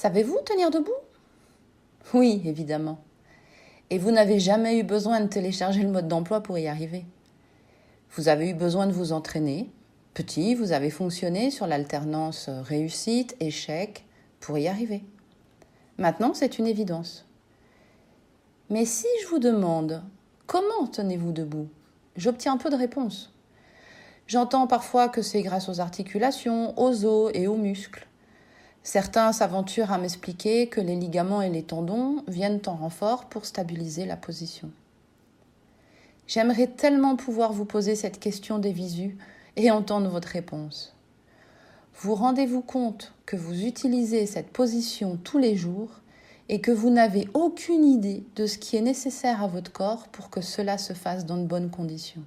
Savez-vous tenir debout? Oui, évidemment. Et vous n'avez jamais eu besoin de télécharger le mode d'emploi pour y arriver. Vous avez eu besoin de vous entraîner. Petit, vous avez fonctionné sur l'alternance réussite, échec pour y arriver. Maintenant, c'est une évidence. Mais si je vous demande comment tenez-vous debout, j'obtiens un peu de réponse. J'entends parfois que c'est grâce aux articulations, aux os et aux muscles. Certains s'aventurent à m'expliquer que les ligaments et les tendons viennent en renfort pour stabiliser la position. J'aimerais tellement pouvoir vous poser cette question des visus et entendre votre réponse. Vous rendez-vous compte que vous utilisez cette position tous les jours et que vous n'avez aucune idée de ce qui est nécessaire à votre corps pour que cela se fasse dans de bonnes conditions.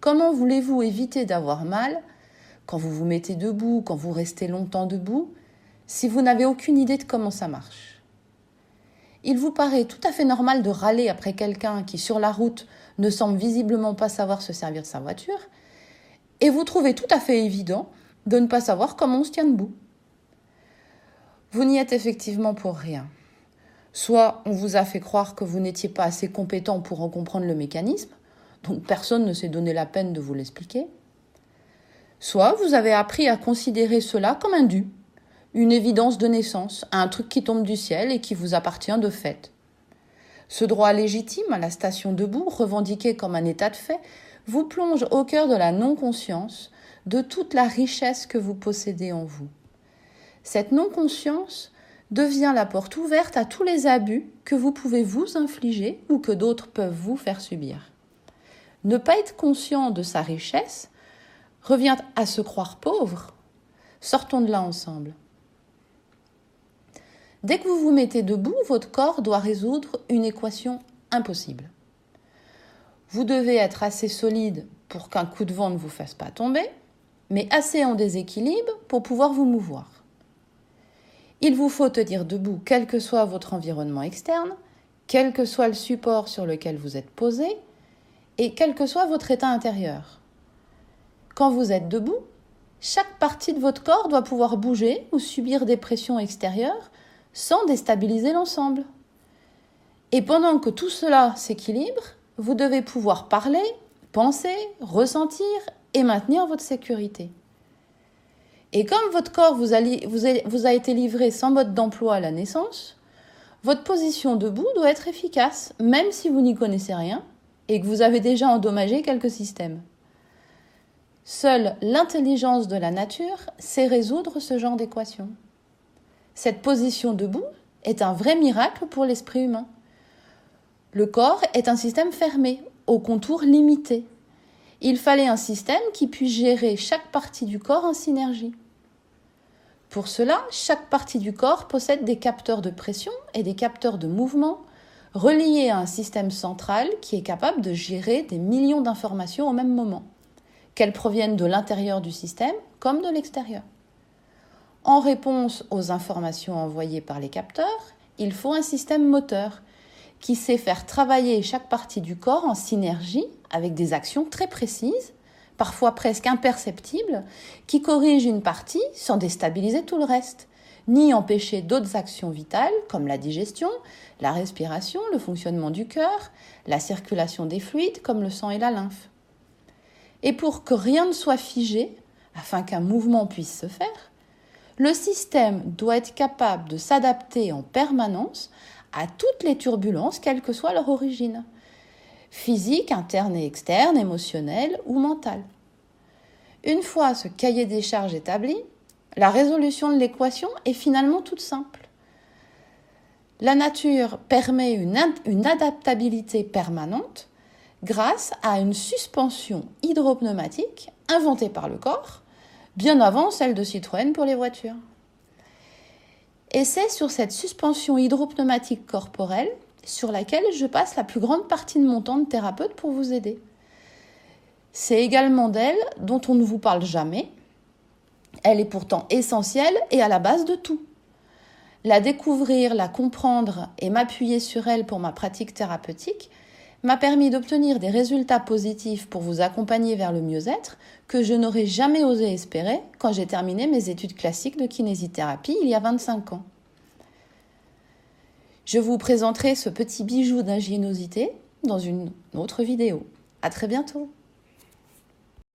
Comment voulez-vous éviter d'avoir mal quand vous vous mettez debout, quand vous restez longtemps debout, si vous n'avez aucune idée de comment ça marche Il vous paraît tout à fait normal de râler après quelqu'un qui, sur la route, ne semble visiblement pas savoir se servir de sa voiture, et vous trouvez tout à fait évident de ne pas savoir comment on se tient debout. Vous n'y êtes effectivement pour rien. Soit on vous a fait croire que vous n'étiez pas assez compétent pour en comprendre le mécanisme, donc personne ne s'est donné la peine de vous l'expliquer. Soit vous avez appris à considérer cela comme un dû, une évidence de naissance, un truc qui tombe du ciel et qui vous appartient de fait. Ce droit légitime à la station debout, revendiqué comme un état de fait, vous plonge au cœur de la non-conscience de toute la richesse que vous possédez en vous. Cette non-conscience devient la porte ouverte à tous les abus que vous pouvez vous infliger ou que d'autres peuvent vous faire subir. Ne pas être conscient de sa richesse revient à se croire pauvre. Sortons de là ensemble. Dès que vous vous mettez debout, votre corps doit résoudre une équation impossible. Vous devez être assez solide pour qu'un coup de vent ne vous fasse pas tomber, mais assez en déséquilibre pour pouvoir vous mouvoir. Il vous faut tenir debout quel que soit votre environnement externe, quel que soit le support sur lequel vous êtes posé, et quel que soit votre état intérieur. Quand vous êtes debout, chaque partie de votre corps doit pouvoir bouger ou subir des pressions extérieures sans déstabiliser l'ensemble. Et pendant que tout cela s'équilibre, vous devez pouvoir parler, penser, ressentir et maintenir votre sécurité. Et comme votre corps vous a, été livré sans mode d'emploi à la naissance, votre position debout doit être efficace, même si vous n'y connaissez rien et que vous avez déjà endommagé quelques systèmes. Seule l'intelligence de la nature sait résoudre ce genre d'équation. Cette position debout est un vrai miracle pour l'esprit humain. Le corps est un système fermé, aux contours limités. Il fallait un système qui puisse gérer chaque partie du corps en synergie. Pour cela, chaque partie du corps possède des capteurs de pression et des capteurs de mouvement reliés à un système central qui est capable de gérer des millions d'informations au même moment, qu'elles proviennent de l'intérieur du système comme de l'extérieur. En réponse aux informations envoyées par les capteurs, il faut un système moteur qui sait faire travailler chaque partie du corps en synergie avec des actions très précises, parfois presque imperceptibles, qui corrigent une partie sans déstabiliser tout le reste, ni empêcher d'autres actions vitales comme la digestion, la respiration, le fonctionnement du cœur, la circulation des fluides comme le sang et la lymphe. Et pour que rien ne soit figé, afin qu'un mouvement puisse se faire, le système doit être capable de s'adapter en permanence à toutes les turbulences, quelle que soit leur origine, physique, interne et externe, émotionnelle ou mentale. Une fois ce cahier des charges établi, la résolution de l'équation est finalement toute simple. La nature permet une, une, adaptabilité permanente grâce à une suspension hydropneumatique inventée par le corps, bien avant celle de Citroën pour les voitures. Et c'est sur cette suspension hydropneumatique corporelle sur laquelle je passe la plus grande partie de mon temps de thérapeute pour vous aider. C'est également d'elle dont on ne vous parle jamais. Elle est pourtant essentielle et à la base de tout. La découvrir, la comprendre et m'appuyer sur elle pour ma pratique thérapeutique m'a permis d'obtenir des résultats positifs pour vous accompagner vers le mieux-être que je n'aurais jamais osé espérer quand j'ai terminé mes études classiques de kinésithérapie il y a 25 ans. Je vous présenterai ce petit bijou d'ingéniosité dans une autre vidéo. À très bientôt!